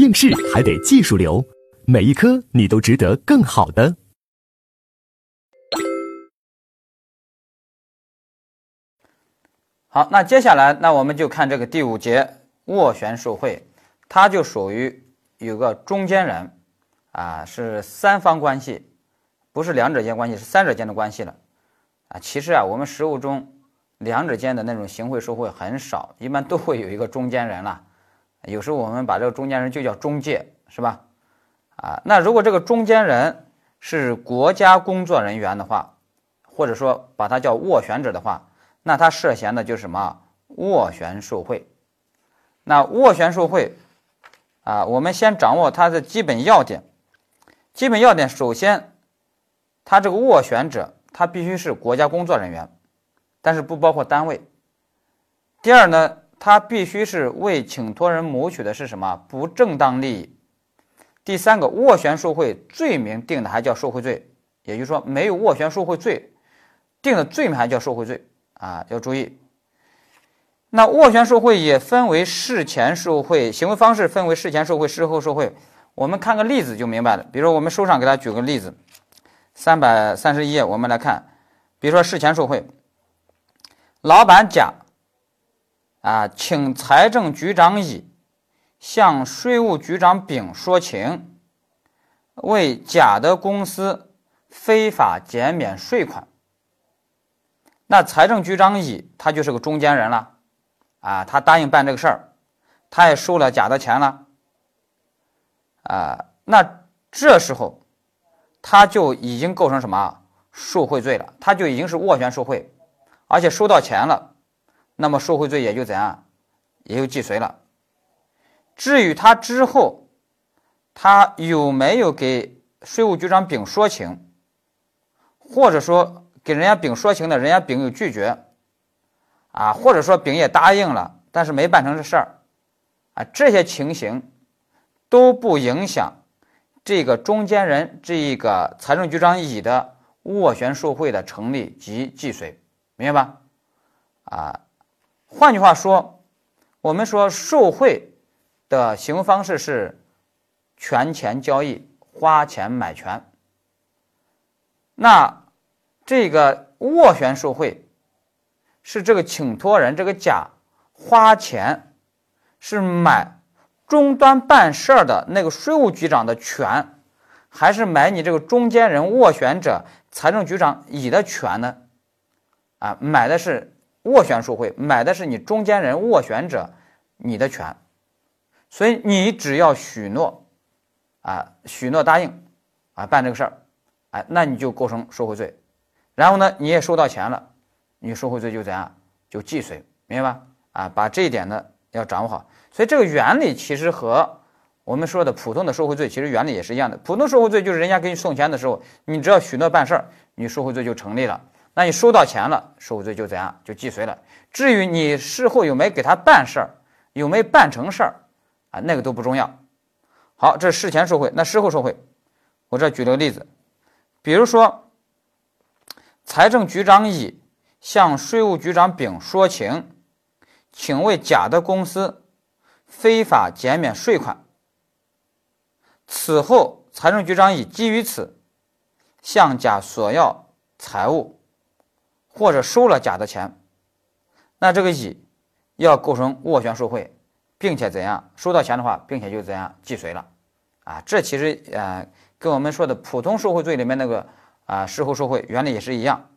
应试还得技术流，每一科你都值得更好的。好，那接下来，那我们就看这个第五节斡旋受贿，它就属于有个中间人，啊，是三方关系，不是两者间关系，是三者间的关系了，啊，其实啊，我们实务中两者间的那种行贿受贿很少，一般都会有一个中间人了，有时候我们把这个中间人就叫中介，是吧？啊，那如果这个中间人是国家工作人员的话，或者说把它叫斡旋者的话。那他涉嫌的就是什么？斡旋受贿。那斡旋受贿啊，我们先掌握它的基本要点。基本要点，首先，他这个斡旋者，他必须是国家工作人员，但是不包括单位。第二呢，他必须是为请托人谋取的是什么不正当利益。第三个，斡旋受贿罪名定的还叫受贿罪，也就是说，没有斡旋受贿罪定的罪名还叫受贿罪。啊，要注意。那斡旋受贿也分为事前受贿行为方式，分为事前受贿、事后受贿。我们看个例子就明白了。比如说，我们书上给大家举个例子，三百三十一页，我们来看。比如说，事前受贿，老板甲啊，请财政局长乙向税务局长丙说情，为甲的公司非法减免税款。那财政局长乙他就是个中间人了，啊，他答应办这个事儿，他也收了甲的钱了，啊，那这时候他就已经构成什么受贿罪了，他就已经是斡旋受贿，而且收到钱了，那么受贿罪也就怎样，也就既遂了。至于他之后他有没有给税务局长丙说情，或者说。给人家丙说情的，人家丙有拒绝，啊，或者说丙也答应了，但是没办成这事儿，啊，这些情形都不影响这个中间人这一个财政局长乙的斡旋受贿的成立及既遂，明白吧？啊，换句话说，我们说受贿的行为方式是权钱交易，花钱买权，那。这个斡旋受贿，是这个请托人这个甲花钱，是买终端办事儿的那个税务局长的权，还是买你这个中间人斡旋者财政局长乙的权呢？啊，买的是斡旋受贿，买的是你中间人斡旋者你的权，所以你只要许诺，啊，许诺答应，啊，办这个事儿，哎，那你就构成受贿罪。然后呢，你也收到钱了，你受贿罪就怎样，就既遂，明白吧？啊，把这一点呢要掌握好。所以这个原理其实和我们说的普通的受贿罪其实原理也是一样的。普通受贿罪就是人家给你送钱的时候，你只要许诺办事儿，你受贿罪就成立了。那你收到钱了，受贿罪就怎样，就既遂了。至于你事后有没给他办事儿，有没办成事儿，啊，那个都不重要。好，这是事前受贿，那事后受贿，我这举了个例子，比如说。财政局长乙向税务局长丙说情，请为甲的公司非法减免税款。此后，财政局长乙基于此向甲索要财物，或者收了甲的钱，那这个乙要构成斡旋受贿，并且怎样收到钱的话，并且就怎样既遂了。啊，这其实呃跟我们说的普通受贿罪里面那个。啊，事后受贿原理也是一样。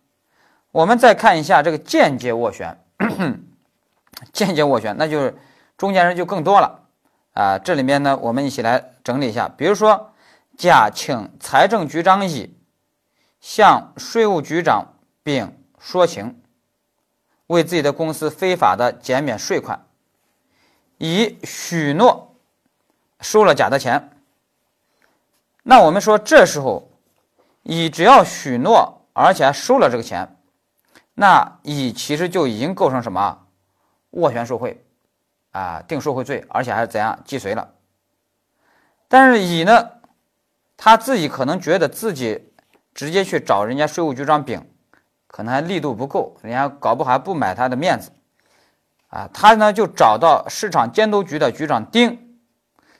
我们再看一下这个间接斡旋，间接斡旋，那就是中间人就更多了啊。这里面呢，我们一起来整理一下。比如说，甲请财政局长乙向税务局长丙说情，为自己的公司非法的减免税款，乙许诺收了甲的钱。那我们说这时候。乙只要许诺，而且还收了这个钱，那乙其实就已经构成什么斡旋受贿啊，定受贿罪，而且还是怎样既遂了。但是乙呢，他自己可能觉得自己直接去找人家税务局长丙，可能还力度不够，人家搞不好还不买他的面子啊。他呢就找到市场监督局的局长丁，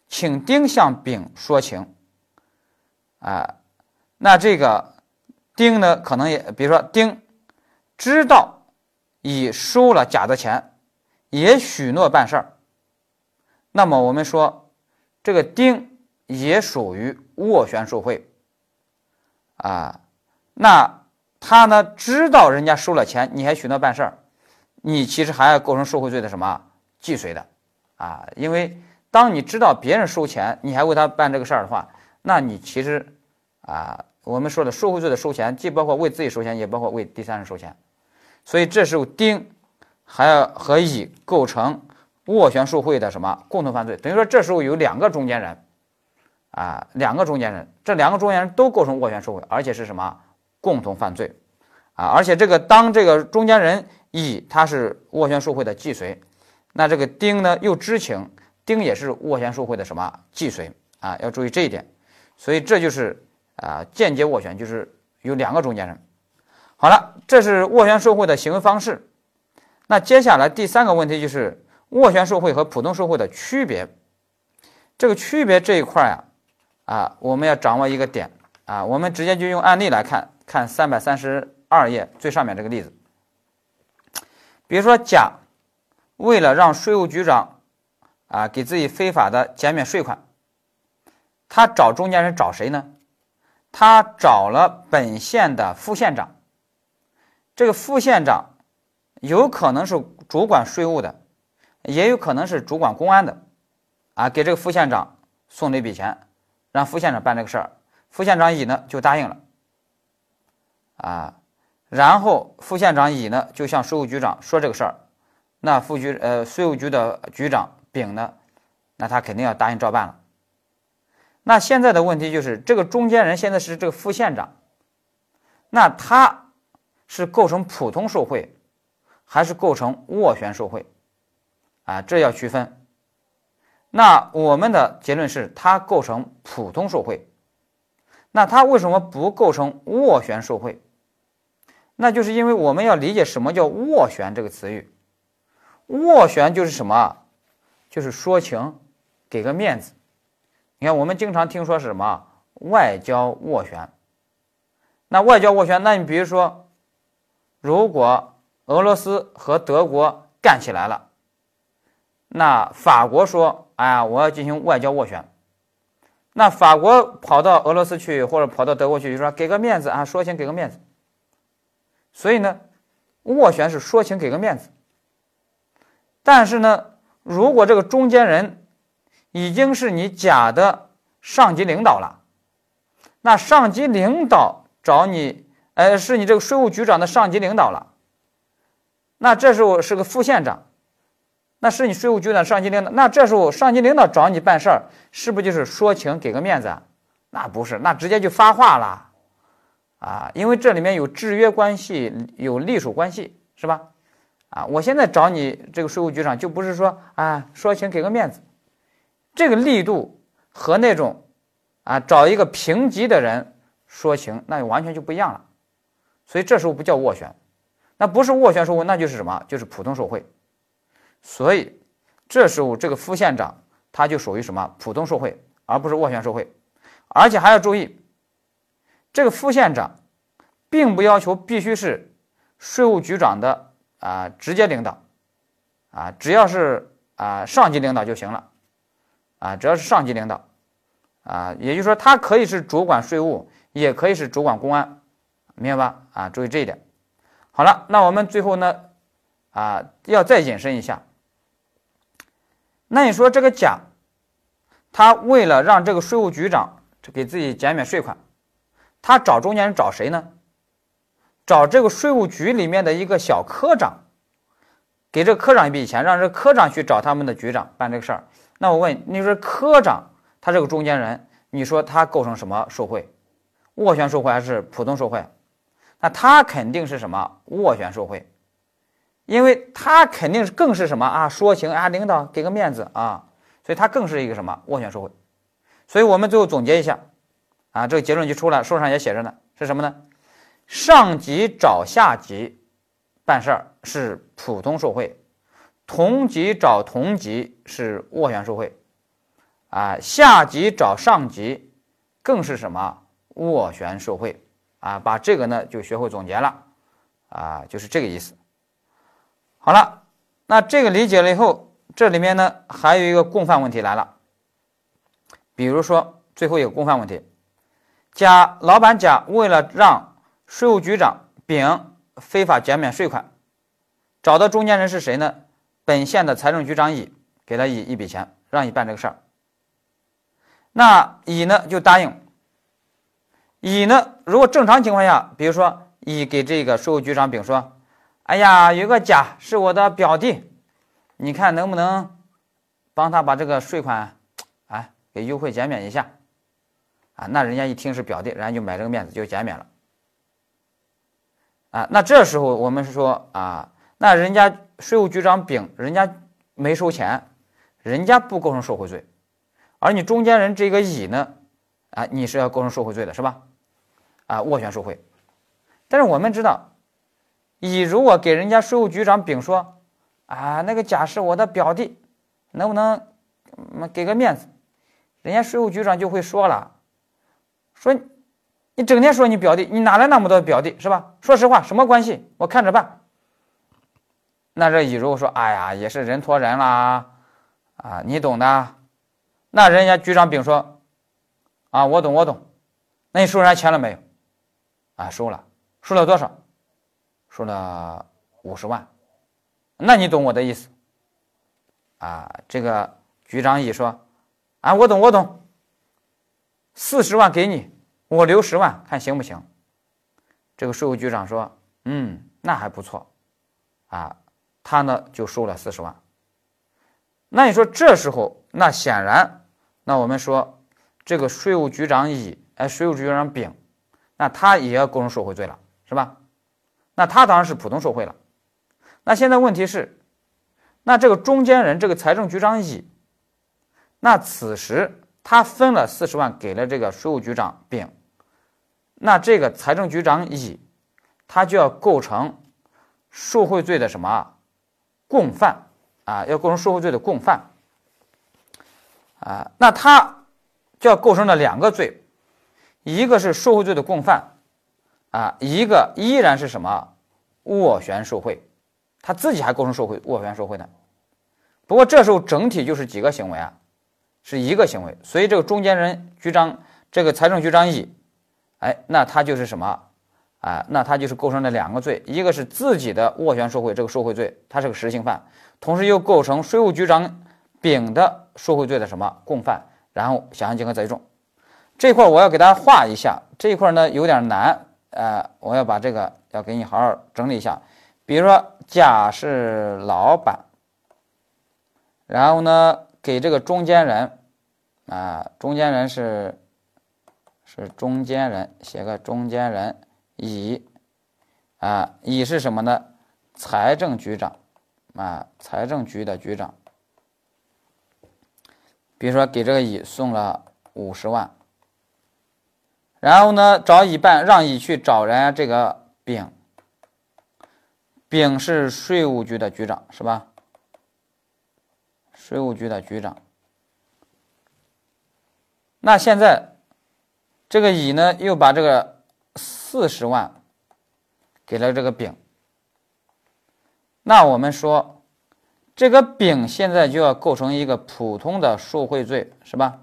请丁向丙说情。啊，那这个丁呢，可能也比如说丁知道乙收了甲的钱，也许诺办事儿。那么我们说，这个丁也属于斡旋受贿。啊，那他呢知道人家收了钱，你还许诺办事儿，你其实还要构成受贿罪的什么既遂的啊？因为当你知道别人收钱，你还为他办这个事儿的话，那你其实啊，我们说的受贿罪的收钱，既包括为自己收钱，也包括为第三人收钱。所以这时候丁还要和乙构成斡旋受贿的什么共同犯罪？等于说这时候有两个中间人。啊，两个中间人，这两个中间人都构成斡旋受贿，而且是什么共同犯罪啊？而且这个当这个中间人乙他是斡旋受贿的既遂，那这个丁呢又知情，丁也是斡旋受贿的什么既遂啊？要注意这一点。所以这就是啊间接斡旋，就是有两个中间人。好了，这是斡旋受贿的行为方式。那接下来第三个问题就是斡旋受贿和普通受贿的区别。这个区别这一块呀。啊，我们要掌握一个点啊，我们直接就用案例来看，看三百三十二页最上面这个例子。比如说，甲为了让税务局长啊给自己非法的减免税款，他找中间人找谁呢？他找了本县的副县长。这个副县长有可能是主管税务的，也有可能是主管公安的，啊，给这个副县长送了一笔钱。让副县长办这个事儿，副县长乙呢就答应了，啊，然后副县长乙呢就向税务局长说这个事儿，那副局呃税务局的局长丙呢，那他肯定要答应照办了。那现在的问题就是，这个中间人现在是这个副县长，那他是构成普通受贿，还是构成斡旋受贿？啊，这要区分。那我们的结论是，他构成普通受贿。那他为什么不构成斡旋受贿？那就是因为我们要理解什么叫斡旋这个词语。斡旋就是什么？就是说情，给个面子。你看，我们经常听说是什么外交斡旋。那外交斡旋，那你比如说，如果俄罗斯和德国干起来了，那法国说。哎呀，我要进行外交斡旋，那法国跑到俄罗斯去，或者跑到德国去，就说给个面子啊，说情给个面子。所以呢，斡旋是说情给个面子。但是呢，如果这个中间人已经是你甲的上级领导了，那上级领导找你，呃，是你这个税务局长的上级领导了，那这时候是个副县长。那是你税务局的上级领导，那这时候上级领导找你办事儿，是不就是说情给个面子啊？那不是，那直接就发话了，啊，因为这里面有制约关系，有隶属关系，是吧？啊，我现在找你这个税务局长，就不是说啊说情给个面子，这个力度和那种啊找一个平级的人说情，那就完全就不一样了，所以这时候不叫斡旋，那不是斡旋受贿，那就是什么？就是普通受贿。所以，这时候这个副县长他就属于什么普通受贿，而不是斡旋受贿，而且还要注意，这个副县长并不要求必须是税务局长的啊直接领导，啊只要是啊上级领导就行了，啊只要是上级领导，啊也就是说他可以是主管税务，也可以是主管公安，明白吧？啊注意这一点。好了，那我们最后呢啊要再引申一下。那你说这个甲，他为了让这个税务局长给自己减免税款，他找中间人找谁呢？找这个税务局里面的一个小科长，给这科长一笔钱，让这科长去找他们的局长办这个事儿。那我问你说，科长他这个中间人，你说他构成什么受贿？斡旋受贿还是普通受贿？那他肯定是什么斡旋受贿。因为他肯定是更是什么啊？说情啊，领导给个面子啊，所以他更是一个什么斡旋受贿。所以我们最后总结一下，啊，这个结论就出来，书上也写着呢，是什么呢？上级找下级办事儿是普通受贿，同级找同级是斡旋受贿，啊，下级找上级，更是什么斡旋受贿啊？把这个呢就学会总结了啊，就是这个意思。好了，那这个理解了以后，这里面呢还有一个共犯问题来了。比如说最后一个共犯问题，甲老板甲为了让税务局长丙非法减免税款，找的中间人是谁呢？本县的财政局长乙给了乙一笔钱，让乙办这个事儿。那乙呢就答应。乙呢，如果正常情况下，比如说乙给这个税务局长丙说。哎呀，有个甲是我的表弟，你看能不能帮他把这个税款，哎，给优惠减免一下？啊，那人家一听是表弟，人家就买这个面子就减免了。啊，那这时候我们是说啊，那人家税务局长丙，人家没收钱，人家不构成受贿罪，而你中间人这个乙呢，啊，你是要构成受贿罪的是吧？啊，斡旋受贿。但是我们知道。乙如果给人家税务局长丙说：“啊，那个甲是我的表弟，能不能给个面子？”人家税务局长就会说了：“说你整天说你表弟，你哪来那么多表弟是吧？说实话，什么关系？我看着办。”那这乙如果说：“哎呀，也是人托人啦，啊，你懂的。”那人家局长丙说：“啊，我懂，我懂。那你收人家钱了没有？啊，收了，收了多少？”收了五十万，那你懂我的意思啊？这个局长乙说：“啊，我懂，我懂。四十万给你，我留十万，看行不行？”这个税务局长说：“嗯，那还不错。”啊，他呢就收了四十万。那你说这时候，那显然，那我们说这个税务局长乙，哎，税务局长丙，那他也要构成受贿罪了，是吧？那他当然是普通受贿了。那现在问题是，那这个中间人这个财政局长乙，那此时他分了四十万给了这个税务局长丙，那这个财政局长乙，他就要构成受贿罪的什么共犯啊？要构成受贿罪的共犯啊？那他就要构成了两个罪，一个是受贿罪的共犯。啊，一个依然是什么斡旋受贿，他自己还构成受贿斡旋受贿呢。不过这时候整体就是几个行为啊，是一个行为，所以这个中间人局长这个财政局长乙，哎，那他就是什么啊？那他就是构成了两个罪，一个是自己的斡旋受贿这个受贿罪，他是个实行犯，同时又构成税务局长丙的受贿罪的什么共犯，然后想象竞合择一重。这块我要给大家画一下，这一块呢有点难。呃，我要把这个要给你好好整理一下。比如说，甲是老板，然后呢，给这个中间人，啊，中间人是是中间人，写个中间人乙，啊，乙是什么呢？财政局长，啊，财政局的局长。比如说，给这个乙送了五十万。然后呢，找乙办，让乙去找人家这个丙，丙是税务局的局长，是吧？税务局的局长。那现在这个乙呢，又把这个四十万给了这个丙。那我们说，这个丙现在就要构成一个普通的受贿罪，是吧？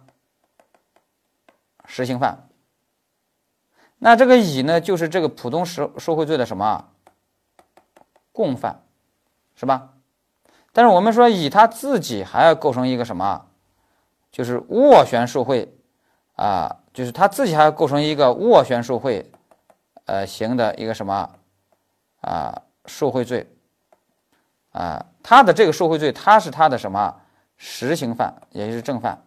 实行犯。那这个乙呢，就是这个普通受受贿罪的什么共犯，是吧？但是我们说乙他自己还要构成一个什么，就是斡旋受贿啊，就是他自己还要构成一个斡旋受贿，呃，行的一个什么？啊受贿罪。啊，他的这个受贿罪，他是他的什么？实行犯，也就是正犯。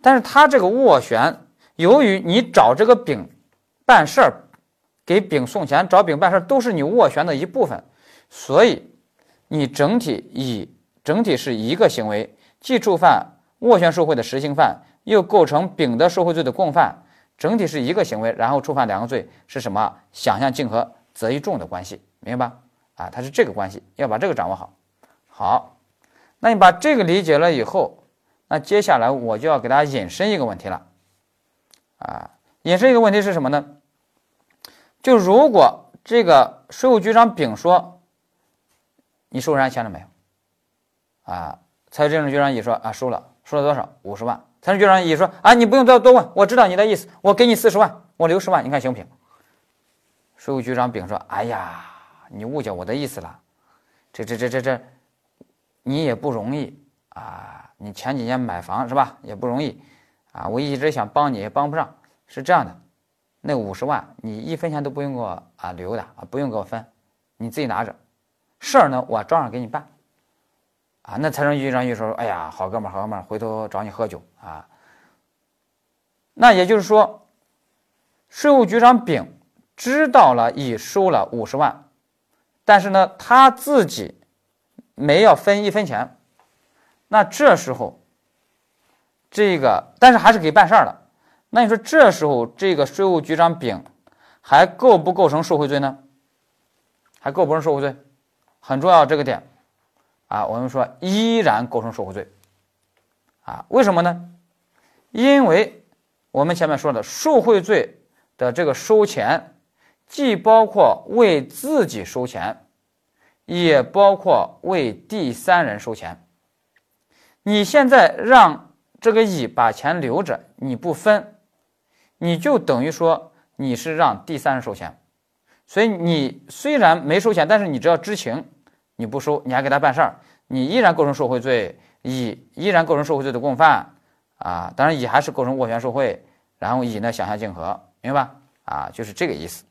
但是他这个斡旋，由于你找这个丙办事儿，给丙送钱，找丙办事，都是你斡旋的一部分，所以你整体以整体是一个行为，既触犯斡旋受贿的实行犯，又构成丙的受贿罪的共犯，整体是一个行为，然后触犯两个罪，是什么？想象竞合择一重的关系，明白吧？啊，它是这个关系，要把这个掌握好。好，那你把这个理解了以后，那接下来我就要给大家引申一个问题了，啊，引申一个问题是什么呢？就如果这个税务局长丙说，你收人家钱了没有？啊，财政局长乙说啊收了，收了多少？五十万。财政局长乙说啊你不用多多问，我知道你的意思，我给你四十万，我留十万，你看行不行？税务局长丙说，哎呀，你误解我的意思了，这这这这这。你也不容易啊！你前几年买房是吧？也不容易啊！我一直想帮你，也帮不上。是这样的，那五十万你一分钱都不用给我啊留的啊，不用给我分，你自己拿着。事儿呢，我照样给你办。啊，那财政局长就说：“哎呀，好哥们儿，好哥们儿，回头找你喝酒啊。”那也就是说，税务局长丙知道了乙收了五十万，但是呢，他自己。没要分一分钱，那这时候，这个但是还是给办事儿了。那你说这时候这个税务局长丙还构不构成受贿罪呢？还构不构成受贿罪？很重要这个点啊，我们说依然构成受贿罪啊？为什么呢？因为我们前面说的受贿罪的这个收钱，既包括为自己收钱。也包括为第三人收钱。你现在让这个乙把钱留着，你不分，你就等于说你是让第三人收钱。所以你虽然没收钱，但是你只要知情，你不收，你还给他办事儿，你依然构成受贿罪，乙依然构成受贿罪的共犯啊。当然乙还是构成斡旋受贿，然后乙呢想象竞合，明白吧？啊，就是这个意思。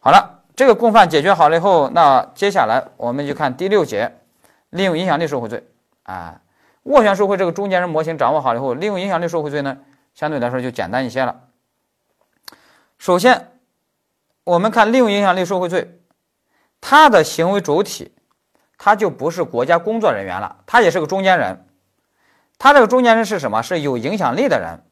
好了。这个共犯解决好了以后，那接下来我们就看第六节，利用影响力受贿罪啊，斡旋受贿这个中间人模型掌握好了以后，利用影响力受贿罪呢，相对来说就简单一些了。首先，我们看利用影响力受贿罪，他的行为主体，他就不是国家工作人员了，他也是个中间人。他这个中间人是什么？是有影响力的人，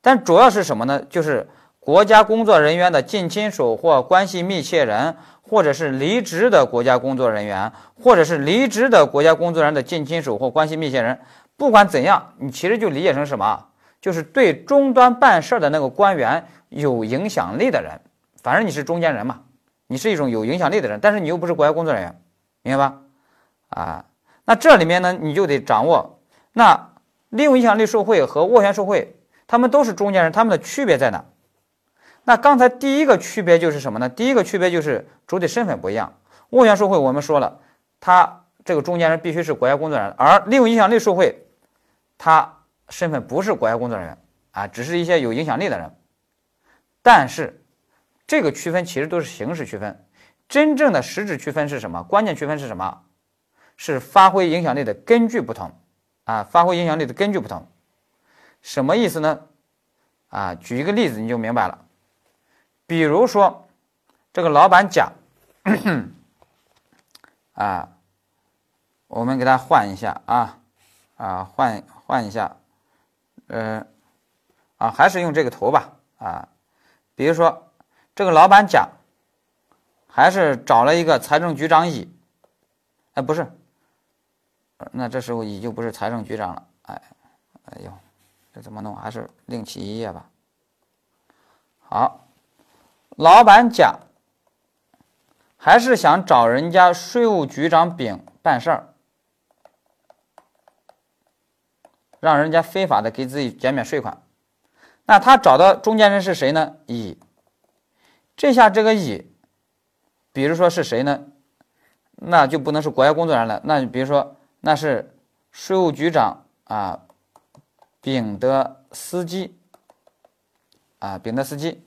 但主要是什么呢？就是。国家工作人员的近亲属或关系密切人，或者是离职的国家工作人员，或者是离职的国家工作人员的近亲属或关系密切人，不管怎样，你其实就理解成什么？就是对终端办事的那个官员有影响力的人。反正你是中间人嘛，你是一种有影响力的人，但是你又不是国家工作人员，明白吧？啊，那这里面呢，你就得掌握那利用影响力受贿和斡旋受贿，他们都是中间人，他们的区别在哪？那刚才第一个区别就是什么呢？第一个区别就是主体身份不一样。斡旋受贿我们说了，他这个中间人必须是国家工作人员，而利用影响力受贿，他身份不是国家工作人员啊，只是一些有影响力的人。但是这个区分其实都是形式区分，真正的实质区分是什么？关键区分是什么？是发挥影响力的根据不同啊，发挥影响力的根据不同，什么意思呢？啊，举一个例子你就明白了。比如说，这个老板甲，啊，我们给他换一下啊，啊，换换一下，呃，啊，还是用这个图吧啊。比如说，这个老板甲，还是找了一个财政局长乙，哎，不是，那这时候乙就不是财政局长了，哎，哎呦，这怎么弄？还是另起一页吧。好。老板甲还是想找人家税务局长丙办事儿，让人家非法的给自己减免税款。那他找的中间人是谁呢？乙。这下这个乙，比如说是谁呢？那就不能是国家工作人员了。那比如说那是税务局长啊，丙的司机啊，丙的司机。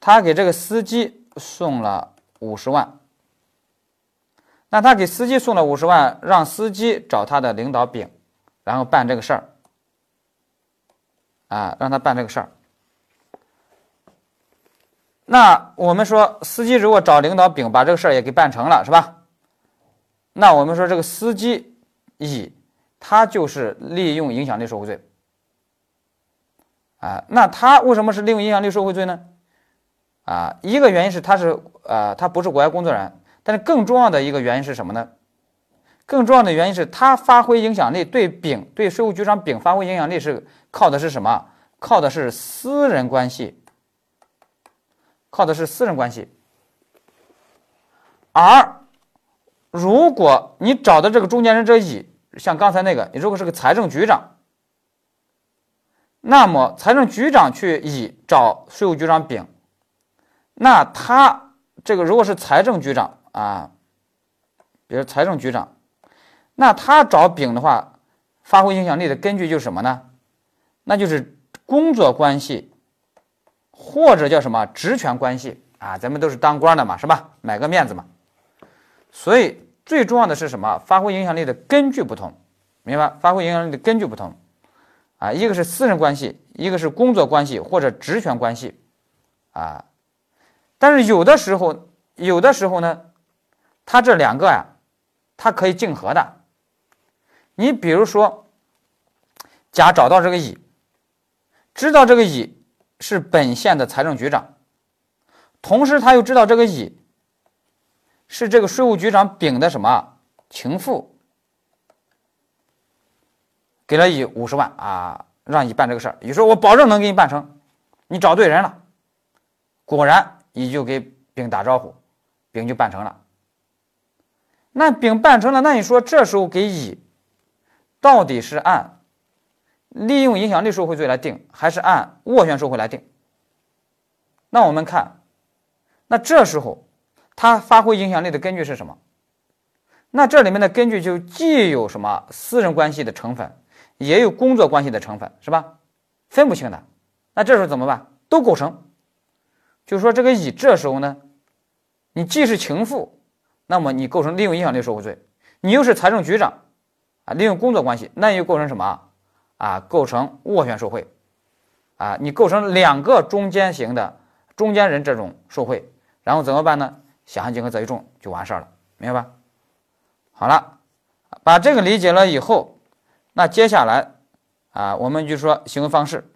他给这个司机送了五十万，那他给司机送了五十万，让司机找他的领导丙，然后办这个事儿，啊，让他办这个事儿。那我们说，司机如果找领导丙把这个事儿也给办成了，是吧？那我们说这个司机乙，他就是利用影响力受贿罪，啊，那他为什么是利用影响力受贿罪呢？啊，一个原因是他是呃，他不是国家工作人员，但是更重要的一个原因是什么呢？更重要的原因是他发挥影响力对丙对税务局长丙发挥影响力是靠的是什么？靠的是私人关系，靠的是私人关系。而如果你找的这个中间人这乙，像刚才那个，你如果是个财政局长，那么财政局长去乙找税务局长丙，那他这个如果是财政局长啊，比如财政局长，那他找丙的话，发挥影响力的根据就是什么呢？那就是工作关系，或者叫什么职权关系啊？咱们都是当官的嘛，是吧？买个面子嘛。所以最重要的是什么？发挥影响力的根据不同，明白？发挥影响力的根据不同，啊，一个是私人关系，一个是工作关系或者职权关系，啊，但是有的时候，有的时候呢，它这两个呀，它可以竞合的。你比如说，甲找到这个乙，知道这个乙是本县的财政局长，同时他又知道这个乙。是这个税务局长丙的什么情妇，给了乙五十万啊，让乙办这个事儿。乙说：“我保证能给你办成，你找对人了。”果然，乙就给丙打招呼，丙就办成了。那丙办成了，那你说这时候给乙，到底是按利用影响力受贿罪来定，还是按斡旋受贿来定？那我们看，那这时候。他发挥影响力的根据是什么？那这里面的根据就既有什么私人关系的成分，也有工作关系的成分，是吧？分不清的。那这时候怎么办？都构成。就是说，这个乙这时候呢，你既是情妇，那么你构成利用影响力受贿罪；你又是财政局长，啊，利用工作关系，那又构成什么？啊，构成斡旋受贿。啊，你构成两个中间型的中间人这种受贿，然后怎么办呢？想象竞合择一重就完事儿了，明白吧？好了，把这个理解了以后，那接下来啊，我们就说行为方式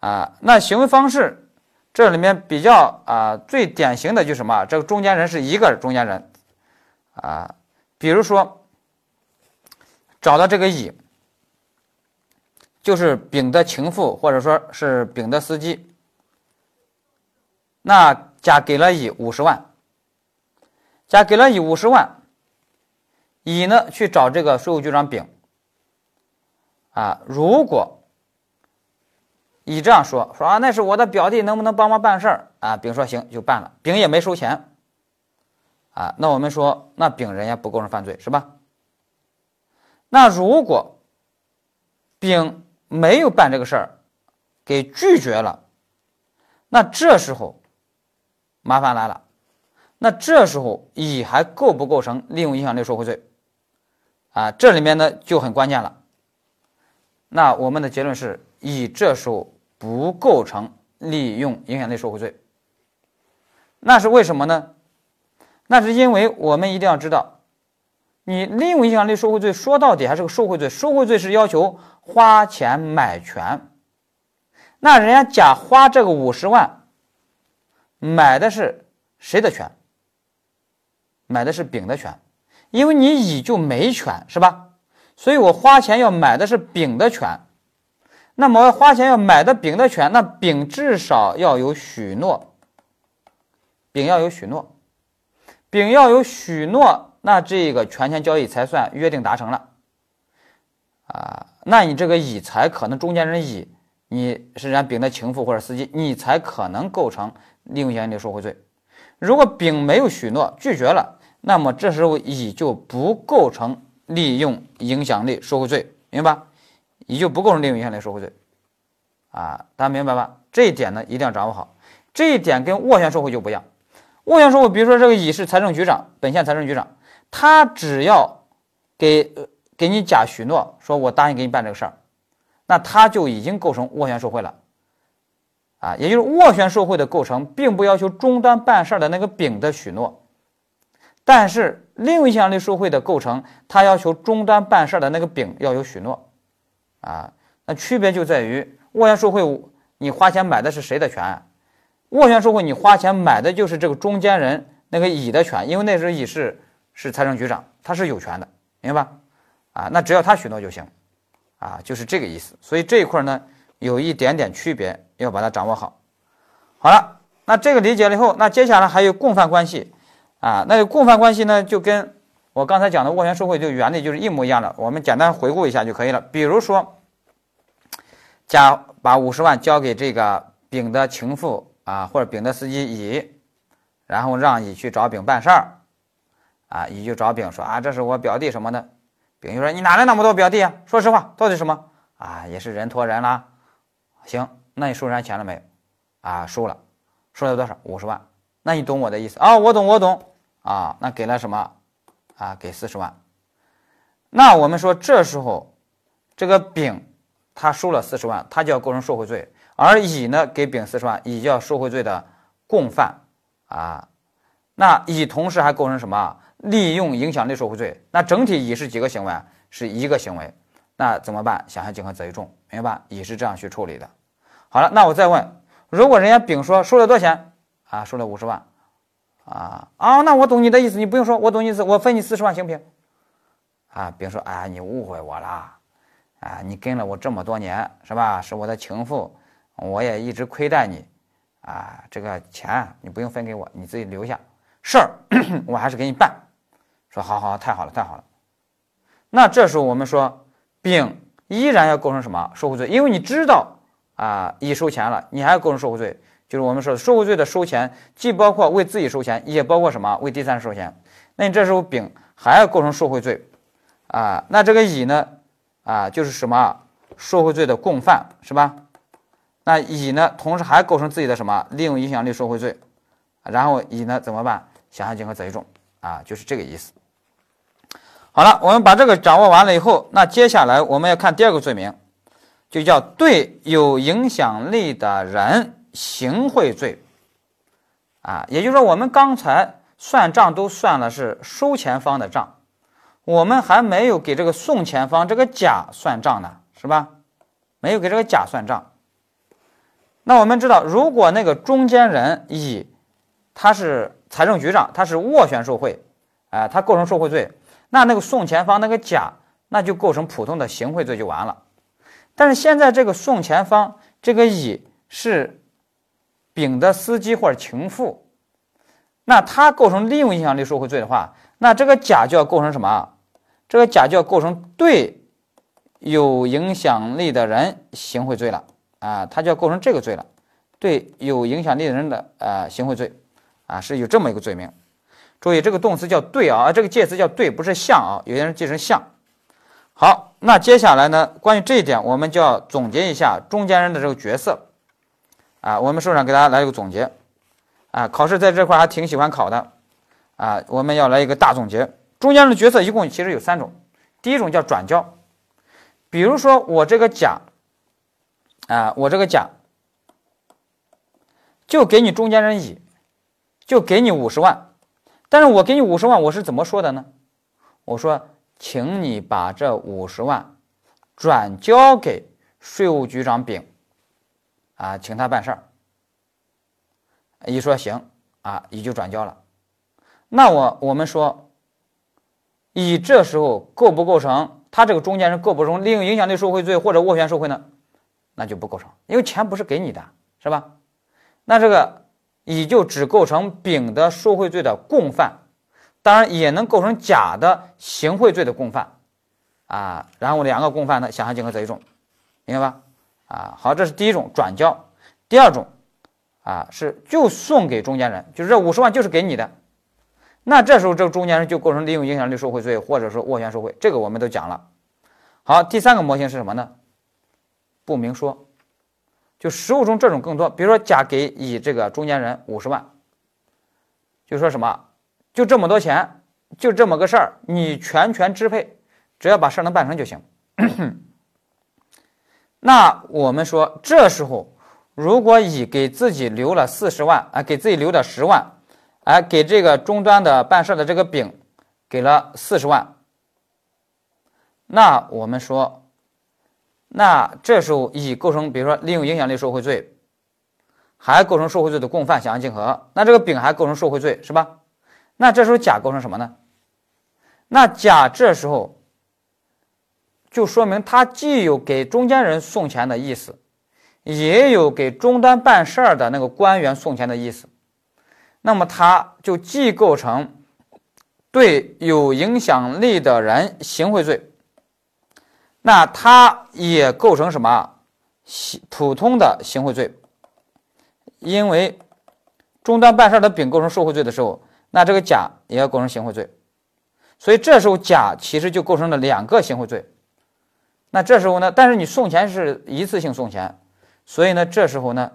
啊，那行为方式这里面比较啊最典型的就是什么？这个中间人是一个中间人啊，比如说找到这个乙，就是丙的情妇或者说是丙的司机，那。甲给了乙五十万，甲给了乙五十万，乙呢去找这个税务局长丙，啊，如果乙这样说说啊，那是我的表弟，能不能帮忙办事儿啊？丙说行，就办了，丙也没收钱，啊，那我们说那丙人家不构成犯罪是吧？那如果丙没有办这个事儿，给拒绝了，那这时候。麻烦来了，那这时候乙还构不构成利用影响力受贿罪？啊，这里面呢就很关键了。那我们的结论是，乙这时候不构成利用影响力受贿罪。那是为什么呢？那是因为我们一定要知道，你利用影响力受贿罪说到底还是个受贿罪，受贿罪是要求花钱买权。那人家甲花这个五十万。买的是谁的权？买的是丙的权，因为你乙就没权，是吧？所以我花钱要买的是丙的权。那么花钱要买的丙的权，那丙至少要有许诺，丙要有许诺，丙要有许诺，那这个权钱交易才算约定达成了。啊，那你这个乙才可能中间人乙，你是人家丙的情妇或者司机，你才可能构成。利用影响力受贿罪，如果丙没有许诺拒绝了，那么这时候乙就不构成利用影响力受贿罪，明白？乙就不构成利用影响力受贿罪，啊，大家明白吧？这一点呢一定要掌握好，这一点跟斡旋受贿就不一样。斡旋受贿，比如说这个乙是财政局长，本县财政局长，他只要给给你甲许诺，说我答应给你办这个事儿，那他就已经构成斡旋受贿了。啊，也就是斡旋受贿的构成，并不要求终端办事的那个丙的许诺，但是另一项类受贿的构成，它要求终端办事的那个丙要有许诺。啊，那区别就在于斡旋受贿，你花钱买的是谁的权？斡旋受贿，你花钱买的就是这个中间人那个乙的权，因为那时候乙是是财政局长，他是有权的，明白吧？啊，那只要他许诺就行，啊，就是这个意思。所以这一块呢，有一点点区别，要把它掌握好。好了，那这个理解了以后，那接下来还有共犯关系，啊，那共犯关系呢，就跟我刚才讲的斡旋受贿就原理就是一模一样的。我们简单回顾一下就可以了。比如说，甲把五十万交给这个丙的情妇啊，或者丙的司机乙，然后让乙去找丙办事儿，啊，乙就找丙说啊，这是我表弟什么的。丙就说：“你哪来那么多表弟啊？说实话，到底什么啊？也是人托人啦。行，那你收人家钱了没有？啊，收了，收了多少？五十万。那你懂我的意思啊？我懂，我懂啊。那给了什么？啊，给四十万。那我们说这时候，这个丙他收了四十万，他就要构成受贿罪；而乙呢，给丙四十万，乙叫受贿罪的共犯啊。那乙同时还构成什么？利用影响力受贿罪，那整体乙是几个行为？是一个行为，那怎么办？想象竞合择一重，明白？乙是这样去处理的。好了，那我再问，如果人家丙说收了多少钱啊？收了五十万啊啊？那我懂你的意思，你不用说，我懂你意思，我分你四十万行不行？啊，丙说，哎，你误会我了，啊，你跟了我这么多年是吧？是我的情妇，我也一直亏待你，啊，这个钱你不用分给我，你自己留下，事儿 我还是给你办。说好好太好了太好了，那这时候我们说丙依然要构成什么受贿罪？因为你知道啊乙收钱了，你还要构成受贿罪。就是我们说受贿罪的收钱，既包括为自己收钱，也包括什么为第三人收钱。那你这时候丙还要构成受贿罪啊？那这个乙呢啊就是什么受贿罪的共犯是吧？那乙呢同时还构成自己的什么利用影响力受贿罪？然后乙呢怎么办？想象竞合择一重啊，就是这个意思。好了，我们把这个掌握完了以后，那接下来我们要看第二个罪名，就叫对有影响力的人行贿罪。啊，也就是说，我们刚才算账都算了是收钱方的账，我们还没有给这个送钱方这个甲算账呢，是吧？没有给这个甲算账。那我们知道，如果那个中间人乙他是财政局长，他是斡旋受贿，啊，他构成受贿罪。那那个送钱方那个甲，那就构成普通的行贿罪就完了。但是现在这个送钱方这个乙是丙的司机或者情妇，那他构成利用影响力受贿罪的话，那这个甲就要构成什么？这个甲就要构成对有影响力的人行贿罪了啊，他就要构成这个罪了，对有影响力的人的呃行贿罪啊，是有这么一个罪名。注意，这个动词叫对啊，这个介词叫对，不是像啊。有些人记成像。好，那接下来呢？关于这一点，我们就要总结一下中间人的这个角色啊。我们书上给大家来一个总结啊。考试在这块还挺喜欢考的啊。我们要来一个大总结，中间人的角色一共其实有三种。第一种叫转交，比如说我这个甲啊，我这个甲就给你中间人乙，就给你五十万。但是我给你五十万，我是怎么说的呢？我说，请你把这五十万转交给税务局长丙，啊，请他办事儿。乙说行，啊，乙就转交了。那我我们说，乙这时候构不构成他这个中间人构不成利用影响力受贿罪或者斡旋受贿呢？那就不构成，因为钱不是给你的，是吧？那这个。乙就只构成丙的受贿罪的共犯，当然也能构成甲的行贿罪的共犯，啊，然后两个共犯呢，想象竞合择一种，明白吧？啊，好，这是第一种转交。第二种，啊，是就送给中间人，就是这五十万就是给你的，那这时候这个中间人就构成利用影响力受贿罪，或者说斡旋受贿，这个我们都讲了。好，第三个模型是什么呢？不明说。就实物中这种更多，比如说甲给乙这个中间人五十万，就说什么，就这么多钱，就这么个事儿，你全权支配，只要把事儿能办成就行。那我们说这时候，如果乙给自己留了四十万，啊，给自己留了十万，哎，给这个终端的办事的这个丙给了四十万，那我们说。那这时候乙构成，比如说利用影响力受贿罪，还构成受贿罪的共犯，想象竞合。那这个丙还构成受贿罪，是吧？那这时候甲构成什么呢？那甲这时候就说明他既有给中间人送钱的意思，也有给终端办事儿的那个官员送钱的意思，那么他就既构成对有影响力的人行贿罪，那他也构成什么行普通的行贿罪？因为终端办事的丙构成受贿罪的时候，那这个甲也要构成行贿罪。所以这时候甲其实就构成了两个行贿罪，那这时候呢，但是你送钱是一次性送钱，所以呢，这时候呢，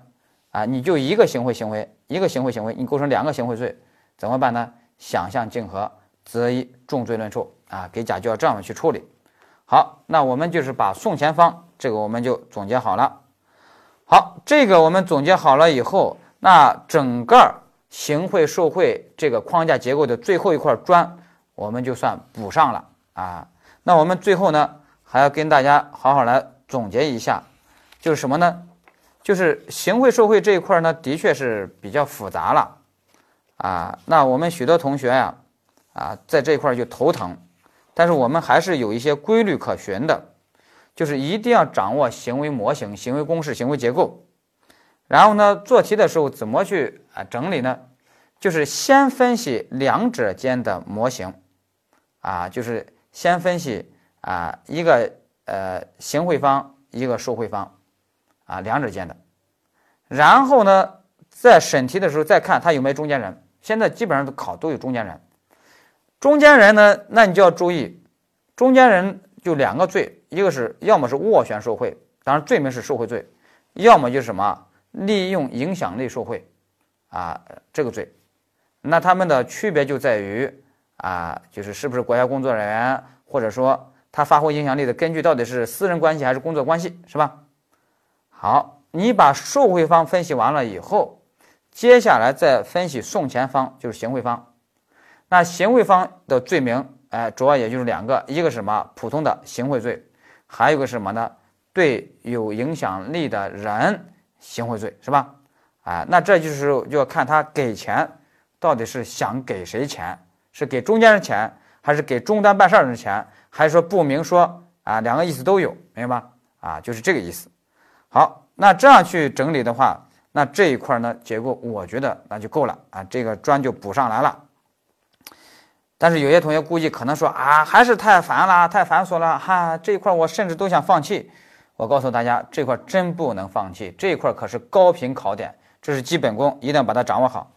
啊，你就一个行贿行为，一个行贿行为，你构成两个行贿罪，怎么办呢？想象竞合，择一重罪论处啊，给甲就要这样去处理。好，那我们就是把送钱方这个我们就总结好了。好，这个我们总结好了以后，那整个行贿受贿这个框架结构的最后一块砖。我们就算补上了啊，那我们最后呢还要跟大家好好来总结一下，就是什么呢？就是行贿受贿这一块呢，的确是比较复杂了啊。那我们许多同学呀啊，在这一块就头疼，但是我们还是有一些规律可循的，就是一定要掌握行为模型、行为公式、行为结构，然后呢做题的时候怎么去啊整理呢？就是先分析两者间的模型。啊，就是先分析啊一个呃行贿方一个受贿方啊两者间的，然后呢在审题的时候再看他有没有中间人。现在基本上都考都有中间人，中间人呢，那你就要注意，中间人就两个罪，一个是要么是斡旋受贿，当然罪名是受贿罪，要么就是什么利用影响力受贿啊这个罪，那他们的区别就在于。啊，就是是不是国家工作人员，或者说他发挥影响力的根据到底是私人关系还是工作关系，是吧？好，你把受贿方分析完了以后，接下来再分析送钱方，就是行贿方。那行贿方的罪名，哎，主要也就是两个，一个是什么？普通的行贿罪，还有个什么呢？对有影响力的人行贿罪，是吧？啊，那这就是就要看他给钱到底是想给谁钱。是给中间人钱，还是给终端办事儿的人钱，还是说不明说啊？两个意思都有，明白吧？啊，就是这个意思。好，那这样去整理的话，那这一块呢结构，我觉得那就够了啊，这个砖就补上来了。但是有些同学估计可能说啊，还是太烦了，太繁琐了哈，这一块我甚至都想放弃。我告诉大家，这块真不能放弃，这一块可是高频考点，这是基本功，一定要把它掌握好。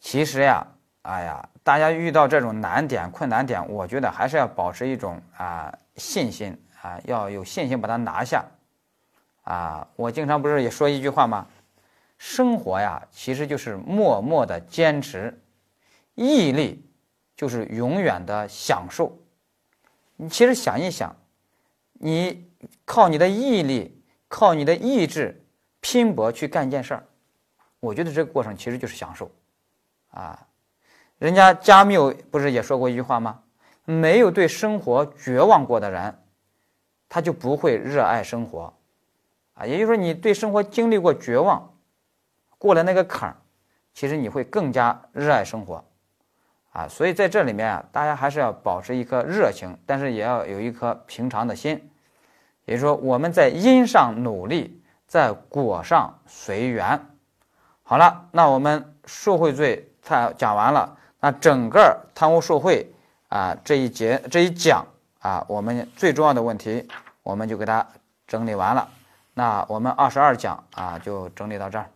其实呀，哎呀。大家遇到这种难点、困难点，我觉得还是要保持一种啊信心啊，要有信心把它拿下啊。我经常不是也说一句话吗？生活呀，其实就是默默的坚持，毅力就是永远的享受。你其实想一想，你靠你的毅力、靠你的意志拼搏去干一件事儿，我觉得这个过程其实就是享受啊。人家加缪不是也说过一句话吗？没有对生活绝望过的人，他就不会热爱生活，啊，也就是说，你对生活经历过绝望，过了那个坎儿，其实你会更加热爱生活，啊，所以在这里面啊，大家还是要保持一颗热情，但是也要有一颗平常的心，也就是说，我们在因上努力，在果上随缘。好了，那我们受贿罪它讲完了。那整个贪污受贿啊这一节这一讲啊，我们最重要的问题我们就给它整理完了。那我们二十二讲啊就整理到这儿。